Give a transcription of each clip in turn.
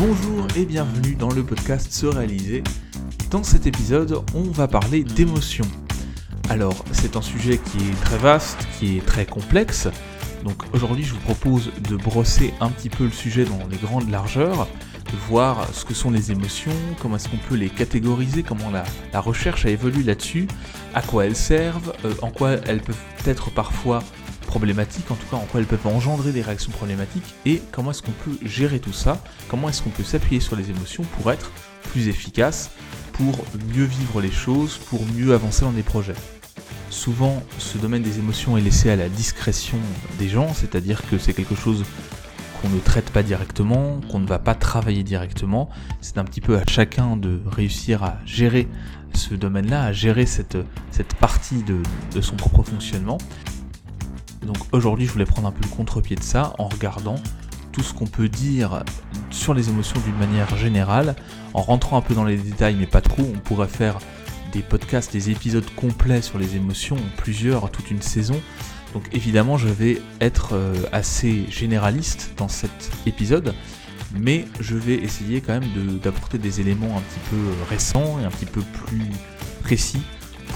Bonjour et bienvenue dans le podcast Se réaliser. Dans cet épisode, on va parler d'émotions. Alors, c'est un sujet qui est très vaste, qui est très complexe. Donc aujourd'hui, je vous propose de brosser un petit peu le sujet dans les grandes largeurs, de voir ce que sont les émotions, comment est-ce qu'on peut les catégoriser, comment la, recherche a évolué là-dessus, à quoi elles servent, euh, en quoi elles peuvent être parfois en tout cas en quoi elles peuvent engendrer des réactions problématiques, et comment est-ce qu'on peut gérer tout ça, comment est-ce qu'on peut s'appuyer sur les émotions pour être plus efficace, pour mieux vivre les choses, pour mieux avancer dans des projets. Souvent, ce domaine des émotions est laissé à la discrétion des gens, c'est-à-dire que c'est quelque chose qu'on ne traite pas directement, qu'on ne va pas travailler directement. C'est un petit peu à chacun de réussir à gérer ce domaine-là, à gérer cette, cette partie de son propre fonctionnement. Donc aujourd'hui, je voulais prendre un peu le contre-pied de ça en regardant tout ce qu'on peut dire sur les émotions d'une manière générale, en rentrant un peu dans les détails, mais pas trop. On pourrait faire des podcasts, des épisodes complets sur les émotions, plusieurs, toute une saison. Donc évidemment, je vais être euh, assez généraliste dans cet épisode, mais je vais essayer quand même d'apporter des éléments un petit peu récents et un petit peu plus précis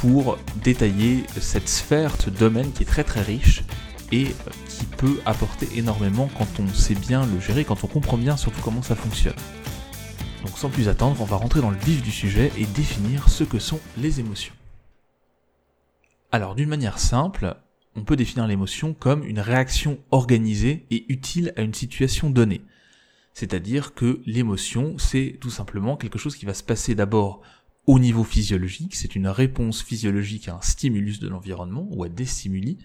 pour détailler cette sphère, ce domaine qui est très très riche et qui peut apporter énormément quand on sait bien le gérer, quand on comprend bien surtout comment ça fonctionne. Donc sans plus attendre, on va rentrer dans le vif du sujet et définir ce que sont les émotions. Alors d'une manière simple, on peut définir l'émotion comme une réaction organisée et utile à une situation donnée. C'est-à-dire que l'émotion, c'est tout simplement quelque chose qui va se passer d'abord au niveau physiologique, c'est une réponse physiologique à un stimulus de l'environnement ou à des stimuli.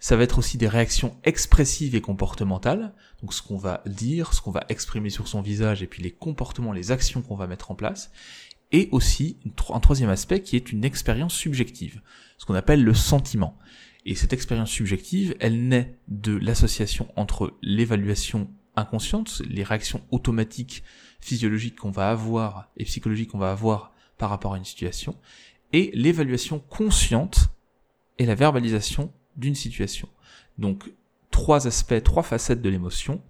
Ça va être aussi des réactions expressives et comportementales, donc ce qu'on va dire, ce qu'on va exprimer sur son visage et puis les comportements, les actions qu'on va mettre en place. Et aussi un troisième aspect qui est une expérience subjective, ce qu'on appelle le sentiment. Et cette expérience subjective, elle naît de l'association entre l'évaluation inconsciente, les réactions automatiques physiologiques qu'on va avoir et psychologiques qu'on va avoir par rapport à une situation, et l'évaluation consciente et la verbalisation d'une situation. Donc trois aspects, trois facettes de l'émotion,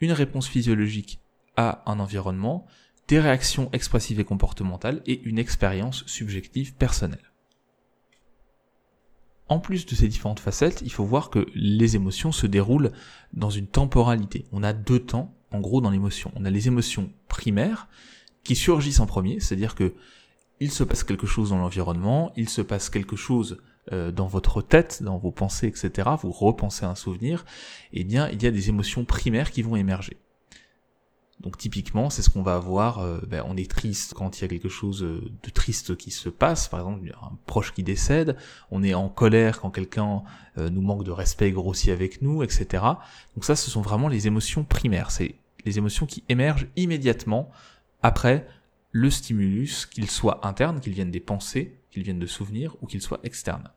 une réponse physiologique à un environnement, des réactions expressives et comportementales et une expérience subjective personnelle. En plus de ces différentes facettes, il faut voir que les émotions se déroulent dans une temporalité. On a deux temps, en gros, dans l'émotion. On a les émotions primaires, qui surgissent en premier, c'est-à-dire que il se passe quelque chose dans l'environnement, il se passe quelque chose euh, dans votre tête, dans vos pensées, etc., vous repensez un souvenir, eh bien, il y a des émotions primaires qui vont émerger. Donc typiquement, c'est ce qu'on va avoir, euh, ben, on est triste quand il y a quelque chose euh, de triste qui se passe, par exemple un proche qui décède, on est en colère quand quelqu'un nous manque de respect grossit avec nous, etc. Donc ça, ce sont vraiment les émotions primaires, c'est les émotions qui émergent immédiatement après le stimulus, qu'il soit interne, qu'il vienne des pensées, qu'il vienne de souvenirs, ou qu'il soit externe.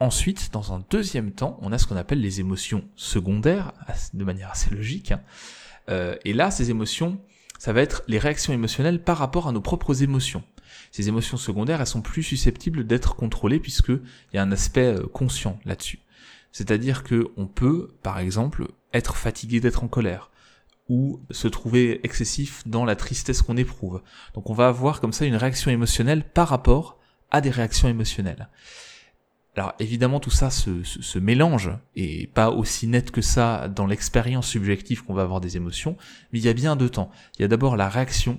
Ensuite, dans un deuxième temps, on a ce qu'on appelle les émotions secondaires, de manière assez logique. Hein. Euh, et là, ces émotions, ça va être les réactions émotionnelles par rapport à nos propres émotions. Ces émotions secondaires, elles sont plus susceptibles d'être contrôlées puisqu'il y a un aspect euh, conscient là-dessus. C'est-à-dire que on peut, par exemple, être fatigué d'être en colère ou se trouver excessif dans la tristesse qu'on éprouve. Donc on va avoir comme ça une réaction émotionnelle par rapport à des réactions émotionnelles. Alors évidemment tout ça se, mélange et pas aussi net que ça dans l'expérience subjective qu'on va avoir des émotions, mais il y a bien deux temps. Il y a d'abord la réaction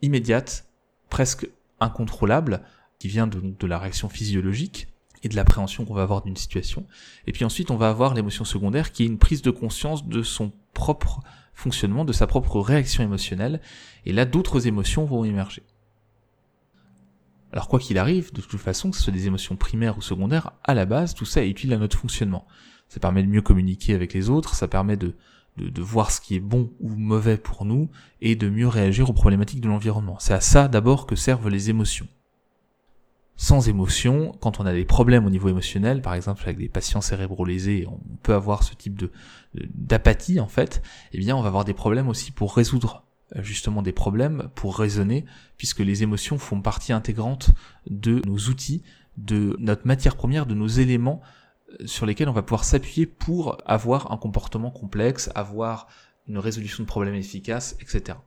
immédiate, presque incontrôlable, qui vient de la réaction physiologique et de l'appréhension qu'on va avoir d'une situation. Et puis ensuite on va avoir l'émotion secondaire qui est une prise de conscience de son propre fonctionnement, de sa propre réaction émotionnelle, et là d'autres émotions vont émerger. Alors quoi qu'il arrive, de toute façon, que ce soit des émotions primaires ou secondaires, à la base, tout ça est utile à notre fonctionnement. Ça permet de mieux communiquer avec les autres, ça permet de, de, de voir ce qui est bon ou mauvais pour nous, et de mieux réagir aux problématiques de l'environnement. C'est à ça d'abord que servent les émotions sans émotion, quand on a des problèmes au niveau émotionnel, par exemple avec des patients cérébrolésés, on peut avoir ce type de d'apathie en fait, eh bien on va avoir des problèmes aussi pour résoudre euh, justement des problèmes, pour raisonner, puisque les émotions font partie intégrante de nos outils, de notre matière première, de nos éléments euh, sur lesquels on va pouvoir s'appuyer pour avoir un comportement complexe, avoir une résolution de problème efficace, etc.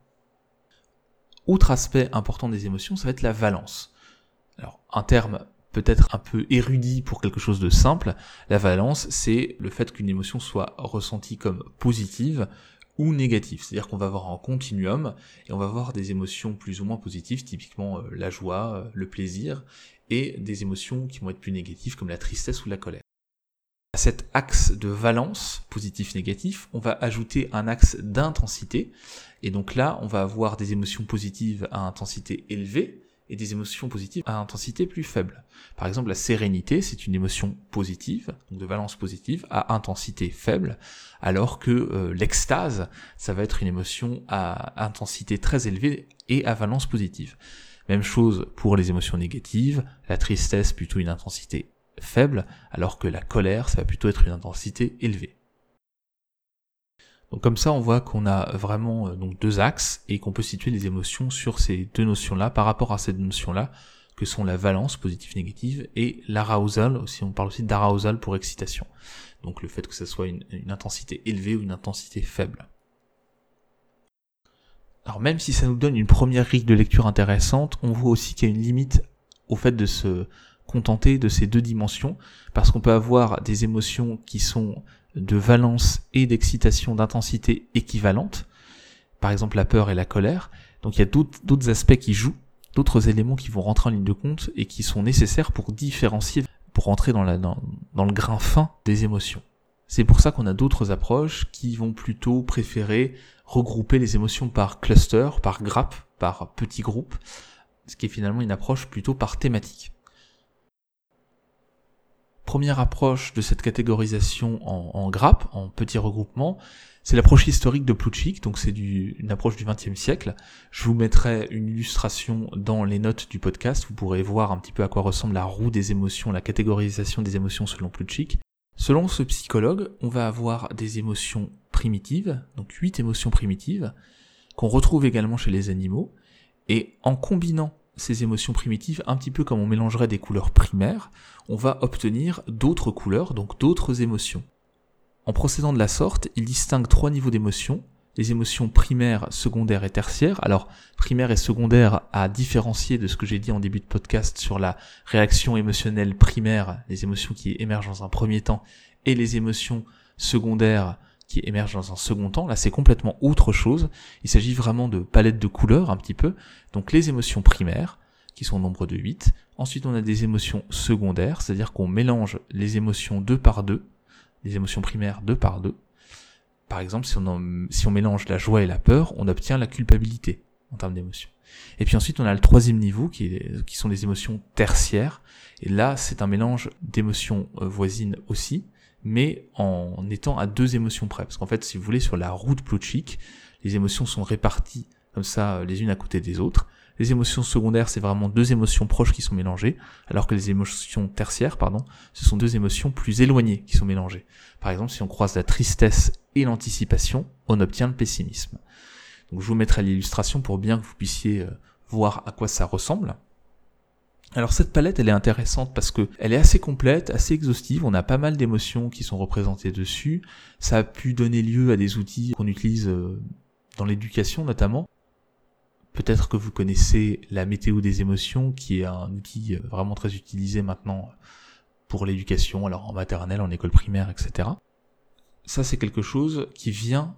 Autre aspect important des émotions, ça va être la valence. Alors, un terme peut-être un peu érudit pour quelque chose de simple, la valence, c'est le fait qu'une émotion soit ressentie comme positive ou négative. C'est-à-dire qu'on va avoir un continuum et on va avoir des émotions plus ou moins positives, typiquement euh, la joie, euh, le plaisir, et des émotions qui vont être plus négatives comme la tristesse ou la colère. À cet axe de valence, positif-négatif, on va ajouter un axe d'intensité. Et donc là, on va avoir des émotions positives à intensité élevée, et des émotions positives à intensité plus faible. Par exemple, la sérénité, c'est une émotion positive, donc de valence positive, à intensité faible, alors que euh, l'extase, ça va être une émotion à intensité très élevée et à valence positive. Même chose pour les émotions négatives, la tristesse plutôt une intensité faible, alors que la colère, ça va plutôt être une intensité élevée. Donc comme ça, on voit qu'on a vraiment euh, deux axes et qu'on peut situer les émotions sur ces deux notions-là par rapport à ces deux notions-là que sont la valence positive-négative et l'arousal, aussi on parle aussi d'arousal pour excitation. Donc le fait que ce soit une, une intensité élevée ou une intensité faible. Alors même si ça nous donne une première grille de lecture intéressante, on voit aussi qu'il y a une limite au fait de se contenter de ces deux dimensions, parce qu'on peut avoir des émotions qui sont de valence et d'excitation d'intensité équivalentes, par exemple la peur et la colère. Donc il y a d'autres aspects qui jouent, d'autres éléments qui vont rentrer en ligne de compte et qui sont nécessaires pour différencier, pour rentrer dans, le grain fin des émotions. C'est pour ça qu'on a d'autres approches qui vont plutôt préférer regrouper les émotions par cluster, par grappe, par petits groupes, ce qui est finalement une approche plutôt par thématique première approche de cette catégorisation en, grappes, en petits regroupements, c'est l'approche historique de Plutchik, donc c'est une approche du XXe siècle. Je vous mettrai une illustration dans les notes du podcast, vous pourrez voir un petit peu à quoi ressemble la roue des émotions, la catégorisation des émotions selon Plutchik. Selon ce psychologue, on va avoir des émotions primitives, donc huit émotions primitives, qu'on retrouve également chez les animaux, et en combinant ces émotions primitives, un petit peu comme on mélangerait des couleurs primaires, on va obtenir d'autres couleurs, donc d'autres émotions. En procédant de la sorte, il distingue trois niveaux d'émotions, les émotions primaires, secondaires et tertiaires. Alors, primaire et secondaire à différencier de ce que j'ai dit en début de podcast sur la réaction émotionnelle primaire, les émotions qui émergent dans un premier temps, et les émotions secondaires qui émergent dans un second temps. Là, c'est complètement autre chose. Il s'agit vraiment de palettes de couleurs un petit peu. Donc les émotions primaires, qui sont au nombre de 8. Ensuite, on a des émotions secondaires, c'est-à-dire qu'on mélange les émotions deux par deux, les émotions primaires deux par deux. Par exemple, si on, si on mélange la joie et la peur, on obtient la culpabilité en termes d'émotions. Et puis ensuite, on a le troisième niveau qui, qui sont les émotions tertiaires. Et là, c'est un mélange d'émotions euh, voisines aussi, mais en étant à deux émotions près. Parce qu'en fait, si vous voulez, sur la route Plutchik, les émotions sont réparties comme ça, euh, les unes à côté des autres. Les émotions secondaires, c'est vraiment deux émotions proches qui sont mélangées, alors que les émotions tertiaires, pardon, ce sont deux émotions plus éloignées qui sont mélangées. Par exemple, si on croise la tristesse et l'anticipation, on obtient le pessimisme. Donc je vous mettrai l'illustration pour bien que vous puissiez euh, voir à quoi ça ressemble. Alors cette palette, elle est intéressante parce que elle est assez complète, assez exhaustive. On a pas mal d'émotions qui sont représentées dessus. Ça a pu donner lieu à des outils qu'on utilise euh, dans l'éducation notamment. Peut-être que vous connaissez la météo des émotions, qui est un outil euh, vraiment très utilisé maintenant pour l'éducation, alors en maternelle, en école primaire, etc. Ça, c'est quelque chose qui vient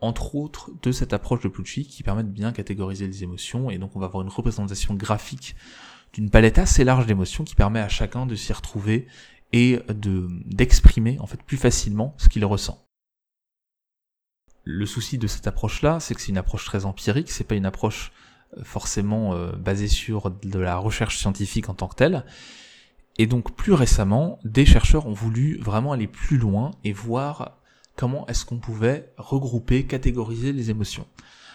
entre autres de cette approche de Pluchy qui permet de bien catégoriser les émotions et donc on va avoir une représentation graphique d'une palette assez large d'émotions qui permet à chacun de s'y retrouver et de d'exprimer en fait plus facilement ce qu'il ressent. Le souci de cette approche-là, c'est que c'est une approche très empirique, c'est pas une approche euh, forcément euh, basée sur de la recherche scientifique en tant que telle. Et donc plus récemment, des chercheurs ont voulu vraiment aller plus loin et voir comment est-ce qu'on pouvait regrouper, catégoriser les émotions.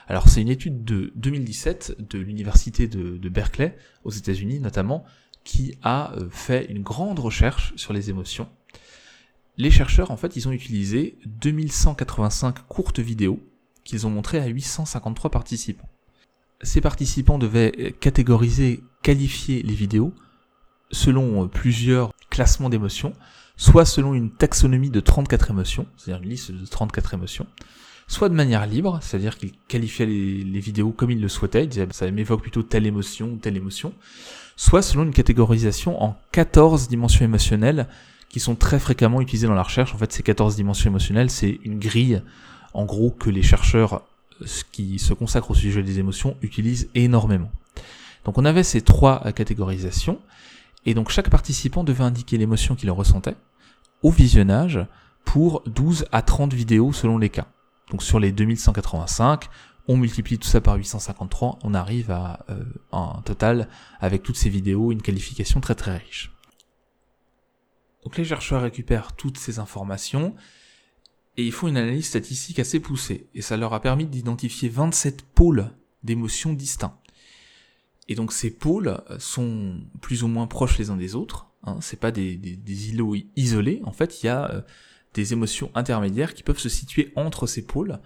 Alors c'est une étude de 2017 de l'université de, Berkeley aux États-Unis notamment qui a euh, fait une grande recherche sur les émotions. Les chercheurs en fait ils ont utilisé 2185 courtes vidéos qu'ils ont montrées à 853 participants. Ces participants devaient catégoriser, qualifier les vidéos selon euh, plusieurs classements d'émotions, soit selon une taxonomie de 34 émotions, c'est-à-dire une liste de 34 émotions, soit de manière libre, c'est-à-dire qu'il qualifiait les, vidéos comme il le souhaitait, il disait ça m'évoque plutôt telle émotion ou telle émotion, soit selon une catégorisation en 14 dimensions émotionnelles qui sont très fréquemment utilisées dans la recherche. En fait, ces 14 dimensions émotionnelles, c'est une grille, en gros, que les chercheurs qui se consacrent au sujet des émotions utilisent énormément. Donc on avait ces trois catégorisations, et donc chaque participant devait indiquer l'émotion qu'il ressentait au visionnage pour 12 à 30 vidéos selon les cas. Donc sur les 2185, on multiplie tout ça par 853, on arrive à euh, un total avec toutes ces vidéos une qualification très très riche. Donc les chercheurs récupèrent toutes ces informations et ils font une analyse statistique assez poussée et ça leur a permis d'identifier 27 pôles d'émotions distincts. Et donc ces pôles sont plus ou moins proches les uns des autres. Hein, c'est pas des, îlots isolés. En fait, il y a euh, des émotions intermédiaires qui peuvent se situer entre ces pôles.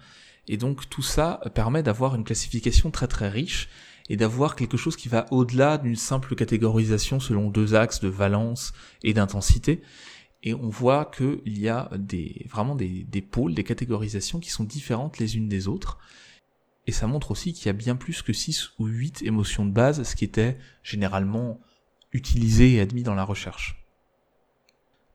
Et donc tout ça permet d'avoir une classification très très riche et d'avoir quelque chose qui va au-delà d'une simple catégorisation selon deux axes de valence et d'intensité. Et on voit qu'il y a des, vraiment des, des pôles, des catégorisations qui sont différentes les unes des autres. Et ça montre aussi qu'il y a bien plus que 6 ou 8 émotions de base, ce qui était généralement utilisé et admis dans la recherche.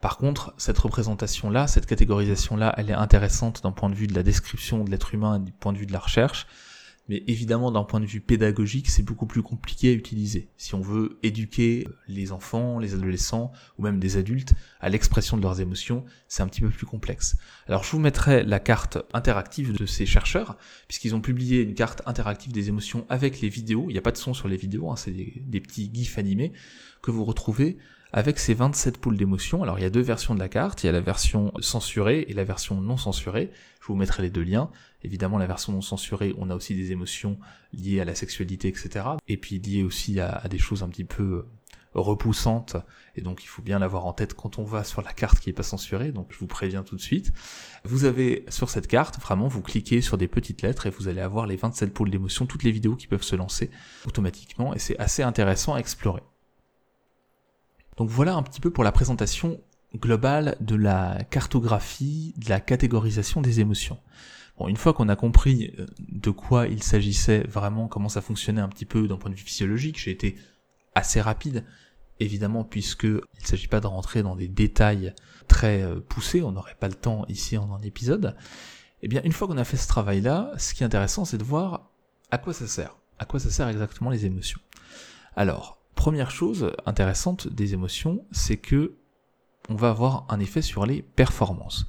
Par contre, cette représentation-là, cette catégorisation-là, elle est intéressante d'un point de vue de la description de l'être humain et du point de vue de la recherche, mais évidemment d'un point de vue pédagogique, c'est beaucoup plus compliqué à utiliser. Si on veut éduquer les enfants, les adolescents ou même des adultes à l'expression de leurs émotions, c'est un petit peu plus complexe. Alors je vous mettrai la carte interactive de ces chercheurs, puisqu'ils ont publié une carte interactive des émotions avec les vidéos. Il n'y a pas de son sur les vidéos, hein, c'est des, des petits gifs animés que vous retrouvez avec ces 27 poules d'émotions. Alors il y a deux versions de la carte, il y a la version censurée et la version non censurée. Je vous mettrai les deux liens. Évidemment, la version non censurée, on a aussi des émotions liées à la sexualité, etc. Et puis liées aussi à, des choses un petit peu euh, repoussantes. Et donc, il faut bien l'avoir en tête quand on va sur la carte qui est pas censurée. Donc, je vous préviens tout de suite. Vous avez sur cette carte, vraiment, vous cliquez sur des petites lettres et vous allez avoir les 27 pôles d'émotions, toutes les vidéos qui peuvent se lancer automatiquement. Et c'est assez intéressant à explorer. Donc voilà un petit peu pour la présentation globale de la cartographie, de la catégorisation des émotions. Bon, une fois qu'on a compris euh, de quoi il s'agissait vraiment, comment ça fonctionnait un petit peu d'un point de vue physiologique, j'ai été assez rapide, évidemment, puisque il s'agit pas de rentrer dans des détails très euh, poussés, on n'aurait pas le temps ici en un épisode. Eh bien, une fois qu'on a fait ce travail-là, ce qui est intéressant, c'est de voir à quoi ça sert. À quoi ça sert exactement les émotions. Alors, première chose intéressante des émotions, c'est que on va avoir un effet sur les performances.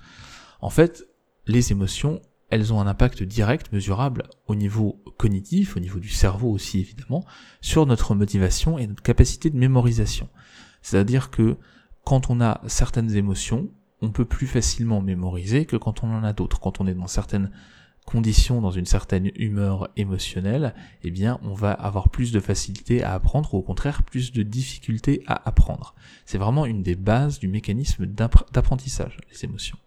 En fait, les émotions, elles ont un impact direct, mesurable au niveau cognitif, au niveau du cerveau aussi évidemment, sur notre motivation et notre capacité de mémorisation. C'est-à-dire que quand on a certaines émotions, on peut plus facilement mémoriser que quand on en a d'autres. Quand on est dans certaines conditions, dans une certaine humeur émotionnelle, eh bien, on va avoir plus de facilité à apprendre ou au contraire plus de difficulté à apprendre. C'est vraiment une des bases du mécanisme d'apprentissage, les émotions.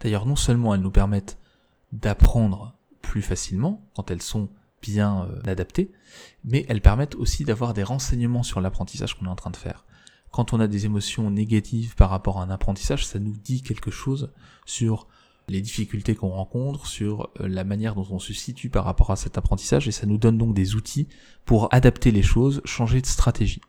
D'ailleurs, non seulement elles nous permettent d'apprendre plus facilement quand elles sont bien euh, adaptées, mais elles permettent aussi d'avoir des renseignements sur l'apprentissage qu'on est en train de faire. Quand on a des émotions négatives par rapport à un apprentissage, ça nous dit quelque chose sur les difficultés qu'on rencontre, sur euh, la manière dont on se situe par rapport à cet apprentissage, et ça nous donne donc des outils pour adapter les choses, changer de stratégie.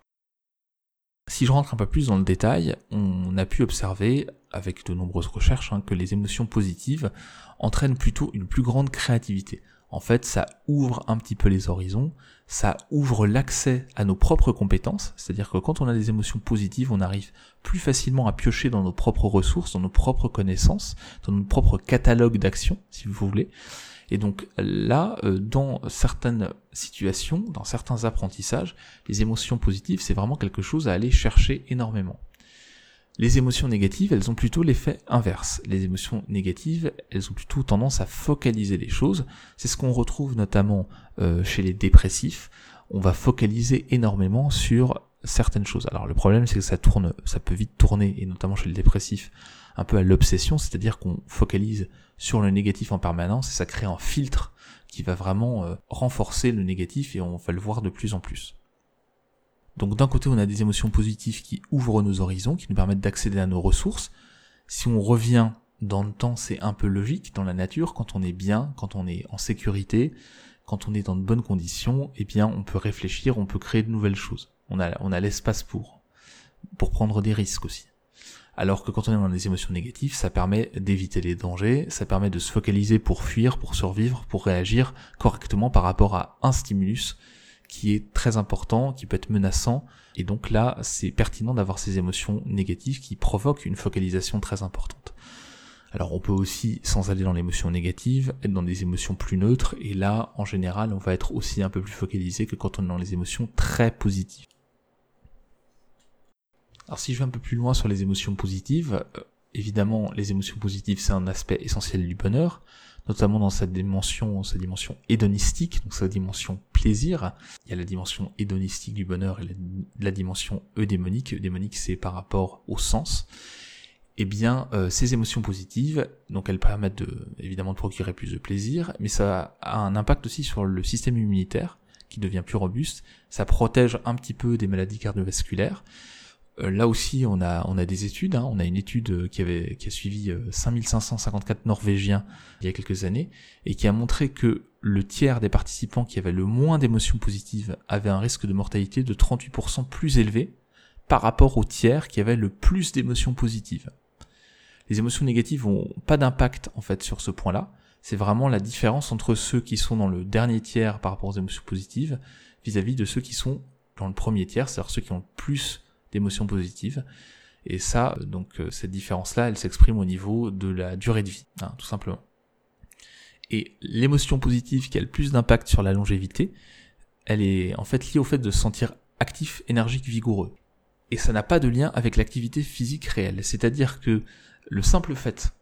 Si je rentre un peu plus dans le détail, on a pu observer, avec de nombreuses recherches, hein, que les émotions positives entraînent plutôt une plus grande créativité. En fait, ça ouvre un petit peu les horizons, ça ouvre l'accès à nos propres compétences, c'est-à-dire que quand on a des émotions positives, on arrive plus facilement à piocher dans nos propres ressources, dans nos propres connaissances, dans notre propre catalogue d'actions, si vous voulez, et donc là, euh, dans certaines situations, dans certains apprentissages, les émotions positives, c'est vraiment quelque chose à aller chercher énormément. Les émotions négatives, elles ont plutôt l'effet inverse. Les émotions négatives, elles ont plutôt tendance à focaliser les choses. C'est ce qu'on retrouve notamment euh, chez les dépressifs. On va focaliser énormément sur certaines choses. Alors le problème, c'est que ça tourne, ça peut vite tourner, et notamment chez les dépressifs, un peu à l'obsession, c'est-à-dire qu'on focalise sur le négatif en permanence et ça crée un filtre qui va vraiment euh, renforcer le négatif et on va le voir de plus en plus. Donc d'un côté on a des émotions positives qui ouvrent nos horizons, qui nous permettent d'accéder à nos ressources. Si on revient dans le temps, c'est un peu logique dans la nature. Quand on est bien, quand on est en sécurité, quand on est dans de bonnes conditions, eh bien, on peut réfléchir, on peut créer de nouvelles choses. On a, l'espace pour, pour prendre des risques aussi. Alors que quand on est dans des émotions négatives, ça permet d'éviter les dangers, ça permet de se focaliser pour fuir, pour survivre, pour réagir correctement par rapport à un stimulus qui est très important, qui peut être menaçant, et donc là, c'est pertinent d'avoir ces émotions négatives qui provoquent une focalisation très importante. Alors on peut aussi, sans aller dans l'émotion négative, être dans des émotions plus neutres, et là, en général, on va être aussi un peu plus focalisé que quand on est dans les émotions très positives. Alors si je vais un peu plus loin sur les émotions positives, euh, évidemment les émotions positives c'est un aspect essentiel du bonheur, notamment dans sa dimension, sa dimension hédonistique, donc sa dimension plaisir. Il y a la dimension hédonistique du bonheur et la, dimension eudémonique. Eudémonique c'est par rapport au sens. Eh bien, euh, ces émotions positives, donc elles permettent de, évidemment de procurer plus de plaisir, mais ça a un impact aussi sur le système immunitaire qui devient plus robuste. Ça protège un petit peu des maladies cardiovasculaires. Euh, là aussi, on a, on a des études. Hein. On a une étude euh, qui, avait, qui a suivi 5554 euh, Norvégiens il y a quelques années et qui a montré que le tiers des participants qui avaient le moins d'émotions positives avaient un risque de mortalité de 38% plus élevé par rapport au tiers qui avait le plus d'émotions positives. Les émotions négatives n'ont pas d'impact en fait sur ce point-là. C'est vraiment la différence entre ceux qui sont dans le dernier tiers par rapport aux émotions positives vis-à-vis -vis de ceux qui sont dans le premier tiers, c'est-à-dire ceux qui ont le plus d'émotions positives. Et ça, donc euh, cette différence-là, elle s'exprime au niveau de la durée de vie, hein, tout simplement. Et l'émotion positive qui a le plus d'impact sur la longévité, elle est en fait liée au fait de se sentir actif, énergique, vigoureux. Et ça n'a pas de lien avec l'activité physique réelle. C'est-à-dire que le simple fait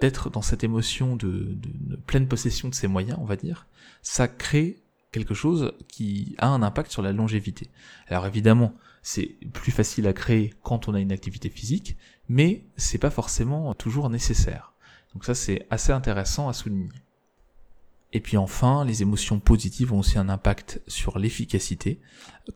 d'être dans cette émotion de, de, pleine possession de ses moyens, on va dire, ça crée quelque chose qui a un impact sur la longévité. Alors évidemment, c'est plus facile à créer quand on a une activité physique, mais c'est pas forcément toujours nécessaire. Donc ça c'est assez intéressant à souligner. Et puis enfin, les émotions positives ont aussi un impact sur l'efficacité.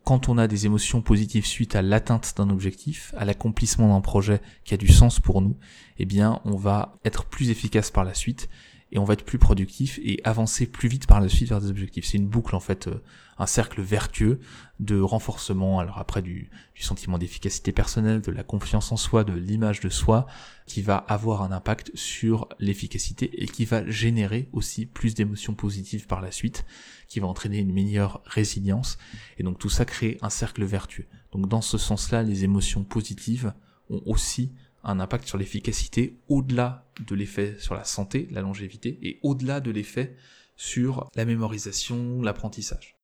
Quand on a des émotions positives suite à l'atteinte d'un objectif, à l'accomplissement d'un projet qui a du sens pour nous, eh bien, on va être plus efficace par la suite et on va être plus productif et avancer plus vite par la suite vers des objectifs. C'est une boucle en fait, euh, un cercle vertueux de renforcement, alors après du, du sentiment d'efficacité personnelle, de la confiance en soi, de l'image de soi, qui va avoir un impact sur l'efficacité et qui va générer aussi plus d'émotions positives par la suite, qui va entraîner une meilleure résilience, et donc tout ça crée un cercle vertueux. Donc dans ce sens-là, les émotions positives ont aussi un impact sur l'efficacité au-delà de l'effet sur la santé, la longévité, et au-delà de l'effet sur la mémorisation, l'apprentissage.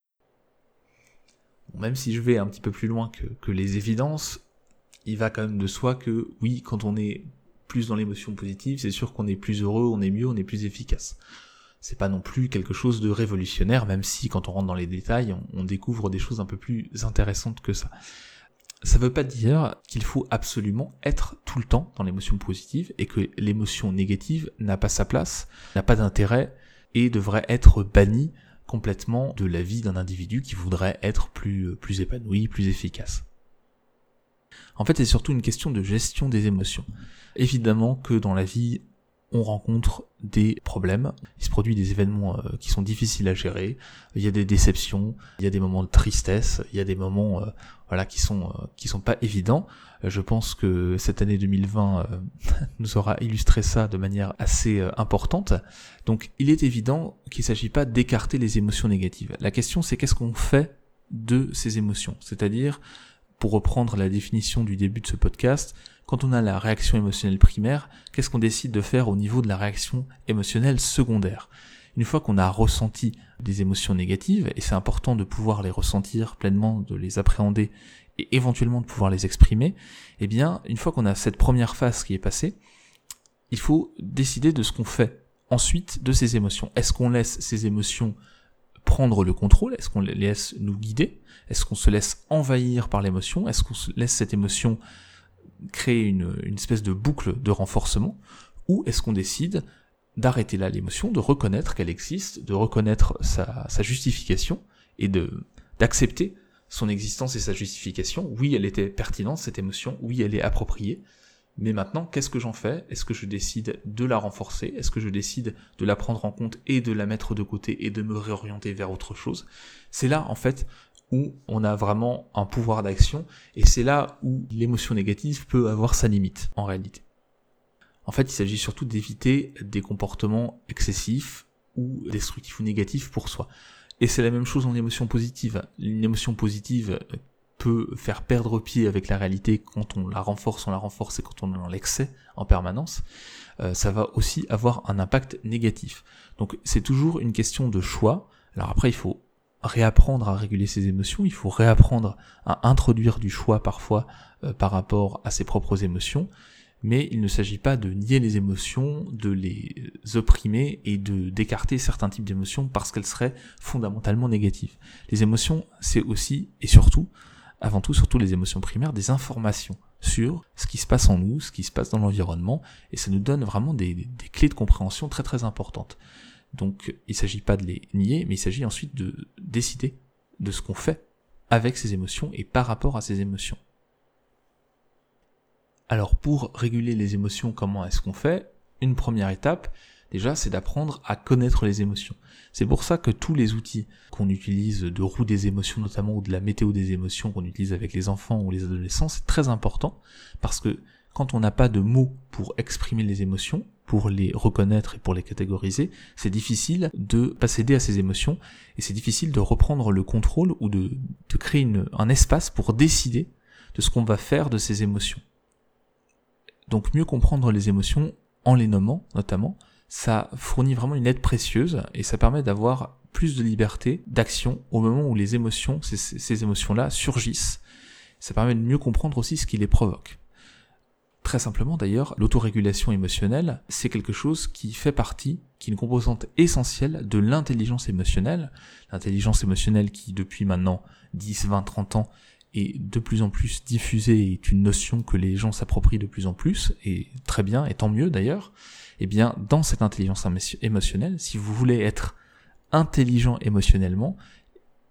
même si je vais un petit peu plus loin que, les évidences, il va quand même de soi que oui, quand on est plus dans l'émotion positive, c'est sûr qu'on est plus heureux, on est mieux, on est plus efficace. C'est pas non plus quelque chose de révolutionnaire, même si quand on rentre dans les détails, on découvre des choses un peu plus intéressantes que ça ça veut pas dire qu'il faut absolument être tout le temps dans l'émotion positive et que l'émotion négative n'a pas sa place, n'a pas d'intérêt et devrait être bannie complètement de la vie d'un individu qui voudrait être plus, plus épanoui, plus efficace. En fait, c'est surtout une question de gestion des émotions. Évidemment que dans la vie, on rencontre des problèmes, il se produit des événements euh, qui sont difficiles à gérer, il y a des déceptions, il y a des moments de tristesse, il y a des moments euh, voilà qui sont euh, qui sont pas évidents. je pense que cette année 2020 nous aura illustré ça de manière assez importante. Donc il est évident qu'il s'agit pas d'écarter les émotions négatives. La question c'est qu'est-ce qu'on fait de ces émotions, c'est-à-dire pour reprendre la définition du début de ce podcast, quand on a la réaction émotionnelle primaire, qu'est-ce qu'on décide de faire au niveau de la réaction émotionnelle secondaire? Une fois qu'on a ressenti des émotions négatives, et c'est important de pouvoir les ressentir pleinement, de les appréhender et éventuellement de pouvoir les exprimer, eh bien, une fois qu'on a cette première phase qui est passée, il faut décider de ce qu'on fait ensuite de ces émotions. Est-ce qu'on laisse ces émotions prendre le contrôle Est-ce qu'on les laisse nous guider Est-ce qu'on se laisse envahir par l'émotion Est-ce qu'on se laisse cette émotion créer une, espèce de boucle de renforcement, ou est-ce qu'on décide d'arrêter là l'émotion, de reconnaître qu'elle existe, de reconnaître sa, justification et d'accepter son existence et sa justification? Oui, elle était pertinente cette émotion, oui, elle est appropriée, Mais maintenant, qu'est-ce que j'en fais? Est-ce que je décide de la renforcer? Est-ce que je décide de la prendre en compte et de la mettre de côté et de me réorienter vers autre chose? C'est là, en fait, où on a vraiment un pouvoir d'action et c'est là où l'émotion négative peut avoir sa limite, en réalité. En fait, il s'agit surtout d'éviter des comportements excessifs ou destructifs ou négatifs pour soi. Et c'est la même chose en émotion positive. Une émotion positive peut faire perdre pied avec la réalité quand on la renforce, on la renforce et quand on est dans l'excès en permanence, euh, ça va aussi avoir un impact négatif. Donc c'est toujours une question de choix. Alors après il faut réapprendre à réguler ses émotions, il faut réapprendre à introduire du choix parfois euh, par rapport à ses propres émotions, mais il ne s'agit pas de nier les émotions, de les opprimer et de d'écarter certains types d'émotions parce qu'elles seraient fondamentalement négatives. Les émotions, c'est aussi et surtout avant tout, surtout les émotions primaires, des informations sur ce qui se passe en nous, ce qui se passe dans l'environnement, et ça nous donne vraiment des, clés de compréhension très très importantes. Donc il ne s'agit pas de les nier, mais il s'agit ensuite de décider de ce qu'on fait avec ces émotions et par rapport à ces émotions. Alors pour réguler les émotions, comment est-ce qu'on fait? Une première étape, déjà, c'est d'apprendre à connaître les émotions. C'est pour ça que tous les outils qu'on utilise de roue des émotions notamment ou de la météo des émotions qu'on utilise avec les enfants ou les adolescents, c'est très important parce que quand on n'a pas de mots pour exprimer les émotions, pour les reconnaître et pour les catégoriser, c'est difficile de pas céder à ces émotions et c'est difficile de reprendre le contrôle ou de, créer un espace pour décider de ce qu'on va faire de ces émotions. Donc mieux comprendre les émotions en les nommant notamment, ça fournit vraiment une aide précieuse et ça permet d'avoir plus de liberté d'action au moment où les émotions, ces, émotions-là surgissent. Ça permet de mieux comprendre aussi ce qui les provoque. Très simplement d'ailleurs, l'autorégulation émotionnelle, c'est quelque chose qui fait partie, qui est une composante essentielle de l'intelligence émotionnelle. L'intelligence émotionnelle qui depuis maintenant 10, 20, 30 ans est de plus en plus diffusée, est une notion que les gens s'approprient de plus en plus, et très bien, et tant mieux d'ailleurs eh bien, dans cette intelligence émotionnelle, si vous voulez être intelligent émotionnellement,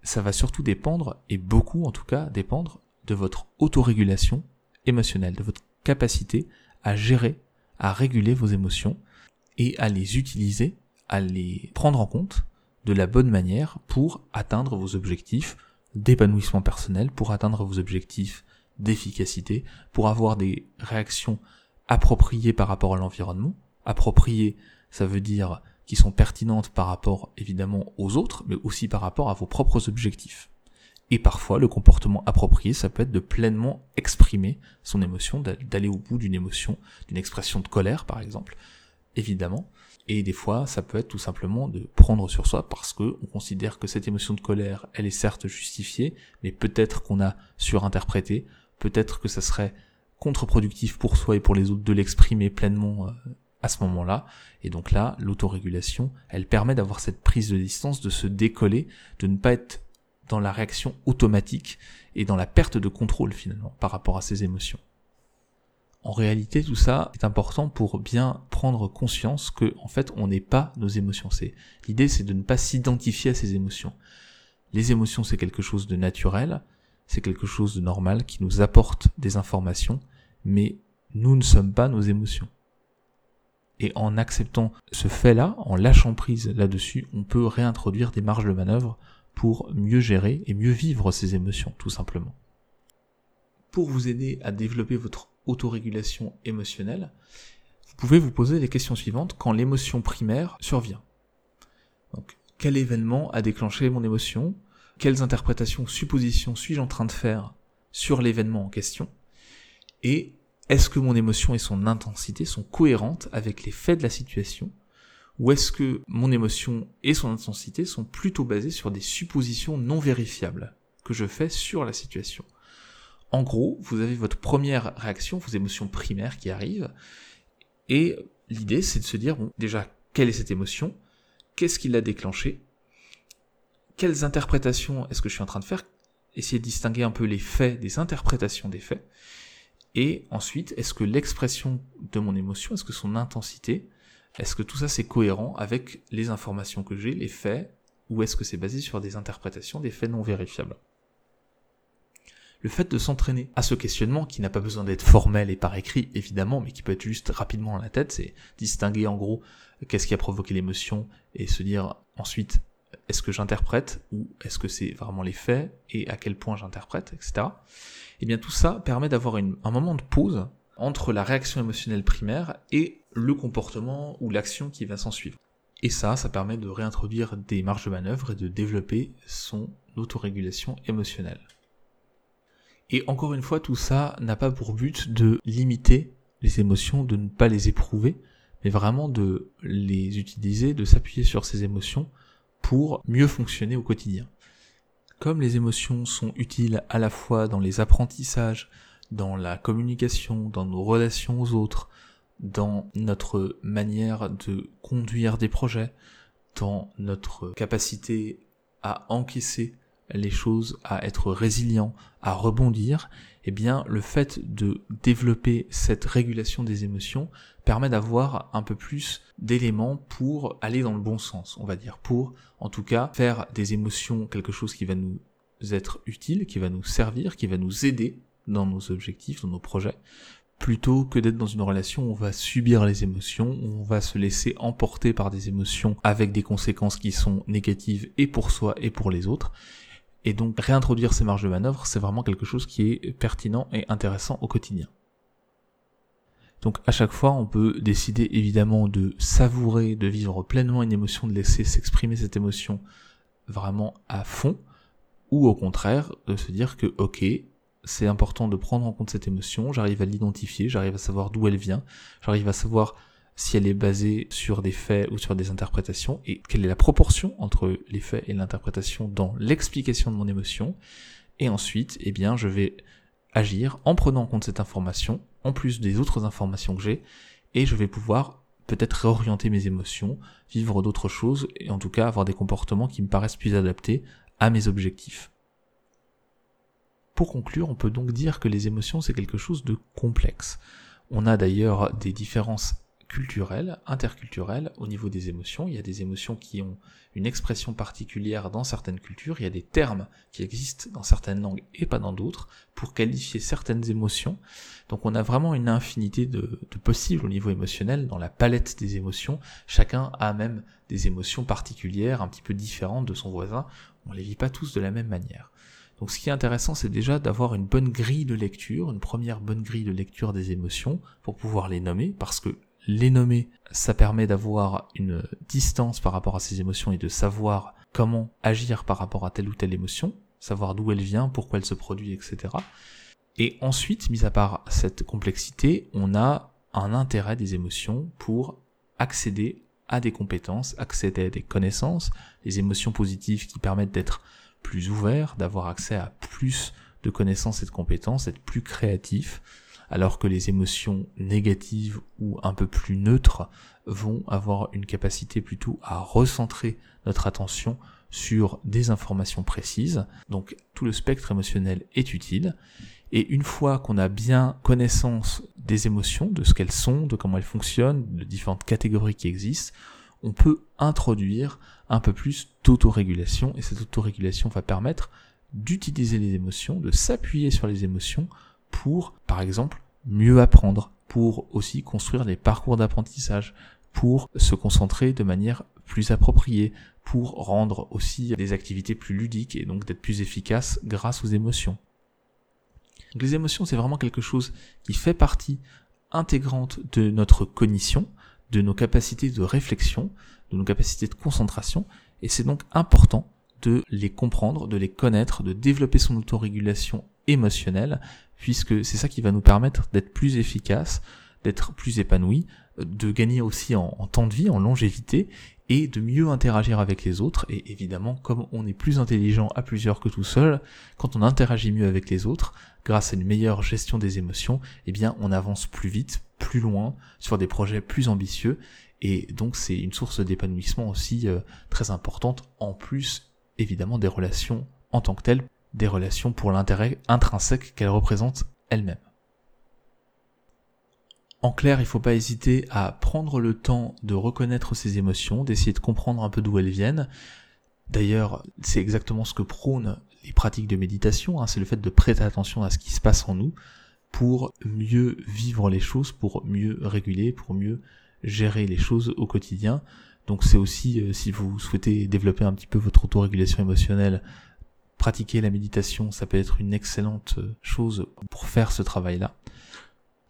ça va surtout dépendre, et beaucoup en tout cas, dépendre de votre autorégulation émotionnelle, de votre capacité à gérer, à réguler vos émotions et à les utiliser, à les prendre en compte de la bonne manière pour atteindre vos objectifs d'épanouissement personnel, pour atteindre vos objectifs d'efficacité, pour avoir des réactions appropriées par rapport à l'environnement, appropriées, ça veut dire qui sont pertinentes par rapport évidemment aux autres, mais aussi par rapport à vos propres objectifs. Et parfois, le comportement approprié, ça peut être de pleinement exprimer son émotion, d'aller au bout d'une émotion, d'une expression de colère par exemple, évidemment. Et des fois, ça peut être tout simplement de prendre sur soi parce que on considère que cette émotion de colère, elle est certes justifiée, mais peut-être qu'on a surinterprété, peut-être que ça serait contre-productif pour soi et pour les autres de l'exprimer pleinement euh, à ce moment-là. Et donc là, l'autorégulation, elle permet d'avoir cette prise de distance, de se décoller, de ne pas être dans la réaction automatique et dans la perte de contrôle finalement par rapport à ses émotions. En réalité, tout ça est important pour bien prendre conscience que, en fait, on n'est pas nos émotions. L'idée, c'est de ne pas s'identifier à ces émotions. Les émotions, c'est quelque chose de naturel, c'est quelque chose de normal qui nous apporte des informations, mais nous ne sommes pas nos émotions. Et en acceptant ce fait-là, en lâchant prise là-dessus, on peut réintroduire des marges de manœuvre pour mieux gérer et mieux vivre ses émotions, tout simplement. Pour vous aider à développer votre autorégulation émotionnelle, vous pouvez vous poser les questions suivantes quand l'émotion primaire survient. Donc, quel événement a déclenché mon émotion? Quelles interprétations, suppositions suis-je en train de faire sur l'événement en question? Et est-ce que mon émotion et son intensité sont cohérentes avec les faits de la situation? Ou est-ce que mon émotion et son intensité sont plutôt basées sur des suppositions non vérifiables que je fais sur la situation? En gros, vous avez votre première réaction, vos émotions primaires qui arrivent, et l'idée c'est de se dire, déjà, quelle est cette émotion? Qu'est-ce qui l'a déclenchée? Quelles interprétations est-ce que je suis en train de faire? Essayer de distinguer un peu les faits des interprétations des faits. Et ensuite, est-ce que l'expression de mon émotion, est-ce que son intensité, est-ce que tout ça c'est cohérent avec les informations que j'ai, les faits, ou est-ce que c'est basé sur des interprétations, des faits non vérifiables? Le fait de s'entraîner à ce questionnement qui n'a pas besoin d'être formel et par écrit évidemment, mais qui peut être juste rapidement dans la tête, c'est distinguer en gros qu'est-ce qui a provoqué l'émotion et se dire ensuite est-ce que j'interprète ou est-ce que c'est vraiment les faits et à quel point j'interprète, etc. Et eh bien tout ça permet d'avoir un moment de pause entre la réaction émotionnelle primaire et le comportement ou l'action qui va s'en suivre. Et ça, ça permet de réintroduire des marges de manœuvre et de développer son autorégulation émotionnelle. Et encore une fois, tout ça n'a pas pour but de limiter les émotions, de ne pas les éprouver, mais vraiment de les utiliser, de s'appuyer sur ces émotions pour mieux fonctionner au quotidien. Comme les émotions sont utiles à la fois dans les apprentissages, dans la communication, dans nos relations aux autres, dans notre manière de conduire des projets, dans notre capacité à encaisser les choses, à être résilient, à rebondir, eh bien le fait de développer cette régulation des émotions permet d'avoir un peu plus d'éléments pour aller dans le bon sens, on va dire, pour en tout cas faire des émotions quelque chose qui va nous être utile, qui va nous servir, qui va nous aider dans nos objectifs, dans nos projets, plutôt que d'être dans une relation où on va subir les émotions, où on va se laisser emporter par des émotions avec des conséquences qui sont négatives et pour soi et pour les autres. Et donc réintroduire ces marges de manœuvre, c'est vraiment quelque chose qui est pertinent et intéressant au quotidien. Donc à chaque fois, on peut décider évidemment de savourer, de vivre pleinement une émotion, de laisser s'exprimer cette émotion vraiment à fond, ou au contraire, de se dire que ok, c'est important de prendre en compte cette émotion, j'arrive à l'identifier, j'arrive à savoir d'où elle vient, j'arrive à savoir si elle est basée sur des faits ou sur des interprétations, et quelle est la proportion entre les faits et l'interprétation dans l'explication de mon émotion. Et ensuite, eh bien, je vais agir en prenant en compte cette information, en plus des autres informations que j'ai, et je vais pouvoir peut-être réorienter mes émotions, vivre d'autres choses, et en tout cas avoir des comportements qui me paraissent plus adaptés à mes objectifs. Pour conclure, on peut donc dire que les émotions c'est quelque chose de complexe. On a d'ailleurs des différences culturelles, interculturelles au niveau des émotions. Il y a des émotions qui ont une expression particulière dans certaines cultures, il y a des termes qui existent dans certaines langues et pas dans d'autres pour qualifier certaines émotions. Donc on a vraiment une infinité de, possibles au niveau émotionnel dans la palette des émotions. Chacun a même des émotions particulières, un petit peu différentes de son voisin. On les vit pas tous de la même manière. Donc ce qui est intéressant, c'est déjà d'avoir une bonne grille de lecture, une première bonne grille de lecture des émotions pour pouvoir les nommer, parce que les nommer, ça permet d'avoir une distance par rapport à ces émotions et de savoir comment agir par rapport à telle ou telle émotion, savoir d'où elle vient, pourquoi elle se produit, etc. Et ensuite, mis à part cette complexité, on a un intérêt des émotions pour accéder à des compétences, accéder à des connaissances, les émotions positives qui permettent d'être plus ouvert, d'avoir accès à plus de connaissances et de compétences, être plus créatif, alors que les émotions négatives ou un peu plus neutres vont avoir une capacité plutôt à recentrer notre attention sur des informations précises. Donc tout le spectre émotionnel est utile. Et une fois qu'on a bien connaissance des émotions, de ce qu'elles sont, de comment elles fonctionnent, de différentes catégories qui existent, on peut introduire un peu plus d'autorégulation et cette autorégulation va permettre d'utiliser les émotions, de s'appuyer sur les émotions pour, par exemple, mieux apprendre, pour aussi construire des parcours d'apprentissage, pour se concentrer de manière plus appropriée, pour rendre aussi des activités plus ludiques et donc d'être plus efficaces grâce aux émotions. les émotions, c'est vraiment quelque chose qui fait partie intégrante de notre cognition, de nos capacités de réflexion, de nos capacités de concentration, et c'est donc important de les comprendre, de les connaître, de développer son autorégulation émotionnelle, puisque c'est ça qui va nous permettre d'être plus efficace, d'être plus épanoui, de gagner aussi en, en, temps de vie, en longévité, et de mieux interagir avec les autres. Et évidemment, comme on est plus intelligent à plusieurs que tout seul, quand on interagit mieux avec les autres, grâce à une meilleure gestion des émotions, eh bien, on avance plus vite, plus loin, sur des projets plus ambitieux, et donc c'est une source d'épanouissement aussi euh, très importante, en plus évidemment des relations en tant que telles, des relations pour l'intérêt intrinsèque qu'elles représentent elles-mêmes. En clair, il ne faut pas hésiter à prendre le temps de reconnaître ses émotions, d'essayer de comprendre un peu d'où elles viennent. D'ailleurs, c'est exactement ce que prônent les pratiques de méditation, hein, c'est le fait de prêter attention à ce qui se passe en nous pour mieux vivre les choses, pour mieux réguler, pour mieux gérer les choses au quotidien. Donc c'est aussi, euh, si vous souhaitez développer un petit peu votre autorégulation émotionnelle, pratiquer la méditation, ça peut être une excellente euh, chose pour faire ce travail-là.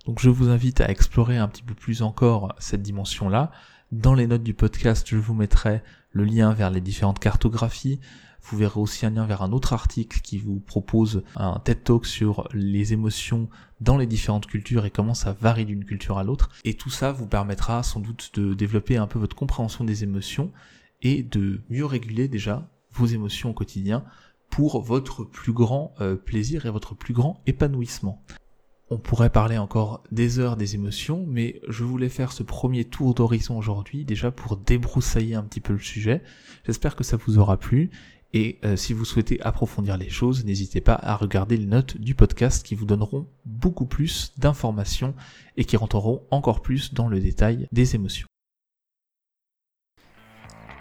Donc je vous invite à explorer un petit peu plus encore cette dimension-là. Dans les notes du podcast, je vous mettrai le lien vers les différentes cartographies. Vous verrez aussi un lien vers un autre article qui vous propose un TED Talk sur les émotions dans les différentes cultures et comment ça varie d'une culture à l'autre. Et tout ça vous permettra sans doute de développer un peu votre compréhension des émotions et de mieux réguler déjà vos émotions au quotidien pour votre plus grand euh, plaisir et votre plus grand épanouissement. On pourrait parler encore des heures des émotions, mais je voulais faire ce premier tour d'horizon aujourd'hui déjà pour débroussailler un petit peu le sujet. J'espère que ça vous aura plu. Et euh, si vous souhaitez approfondir les choses, n'hésitez pas à regarder les notes du podcast qui vous donneront beaucoup plus d'informations et qui rentreront encore plus dans le détail des émotions.